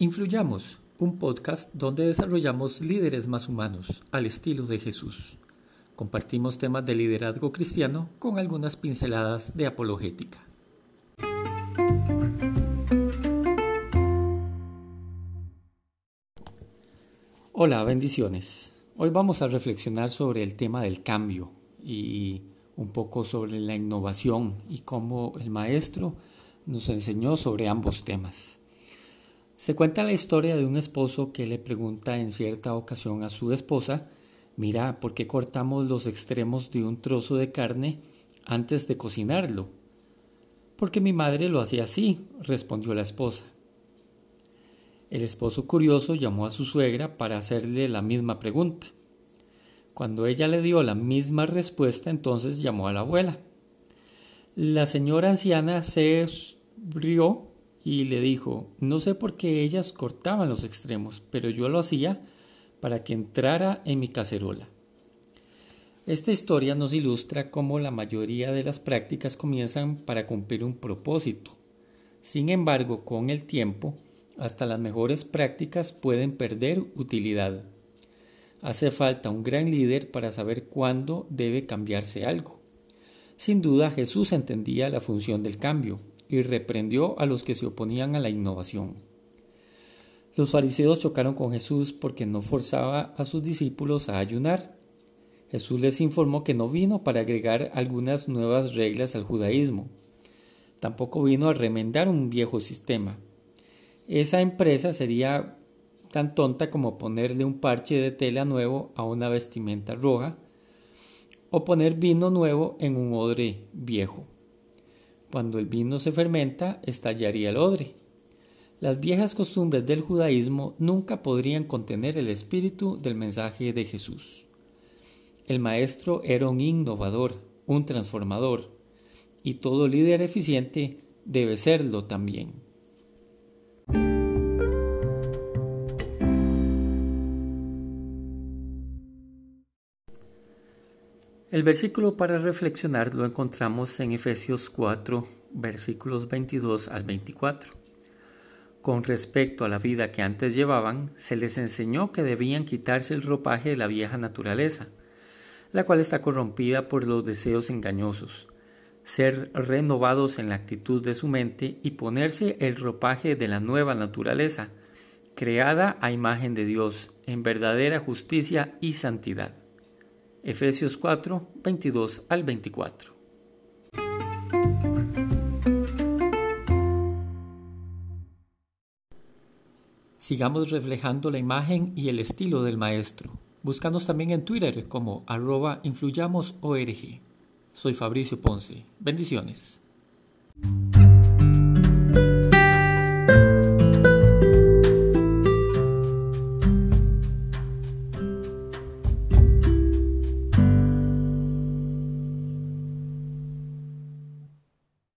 Influyamos, un podcast donde desarrollamos líderes más humanos al estilo de Jesús. Compartimos temas de liderazgo cristiano con algunas pinceladas de apologética. Hola, bendiciones. Hoy vamos a reflexionar sobre el tema del cambio y un poco sobre la innovación y cómo el maestro nos enseñó sobre ambos temas. Se cuenta la historia de un esposo que le pregunta en cierta ocasión a su esposa, mira, ¿por qué cortamos los extremos de un trozo de carne antes de cocinarlo? Porque mi madre lo hacía así, respondió la esposa. El esposo curioso llamó a su suegra para hacerle la misma pregunta. Cuando ella le dio la misma respuesta, entonces llamó a la abuela. La señora anciana se rió y le dijo, no sé por qué ellas cortaban los extremos, pero yo lo hacía para que entrara en mi cacerola. Esta historia nos ilustra cómo la mayoría de las prácticas comienzan para cumplir un propósito. Sin embargo, con el tiempo, hasta las mejores prácticas pueden perder utilidad. Hace falta un gran líder para saber cuándo debe cambiarse algo. Sin duda Jesús entendía la función del cambio y reprendió a los que se oponían a la innovación. Los fariseos chocaron con Jesús porque no forzaba a sus discípulos a ayunar. Jesús les informó que no vino para agregar algunas nuevas reglas al judaísmo. Tampoco vino a remendar un viejo sistema. Esa empresa sería tan tonta como ponerle un parche de tela nuevo a una vestimenta roja o poner vino nuevo en un odre viejo. Cuando el vino se fermenta, estallaría el odre. Las viejas costumbres del judaísmo nunca podrían contener el espíritu del mensaje de Jesús. El maestro era un innovador, un transformador, y todo líder eficiente debe serlo también. El versículo para reflexionar lo encontramos en Efesios 4, versículos 22 al 24. Con respecto a la vida que antes llevaban, se les enseñó que debían quitarse el ropaje de la vieja naturaleza, la cual está corrompida por los deseos engañosos, ser renovados en la actitud de su mente y ponerse el ropaje de la nueva naturaleza, creada a imagen de Dios, en verdadera justicia y santidad. Efesios 4, 22 al 24. Sigamos reflejando la imagen y el estilo del maestro. Búscanos también en Twitter como arroba influyamosORG. Soy Fabricio Ponce. Bendiciones.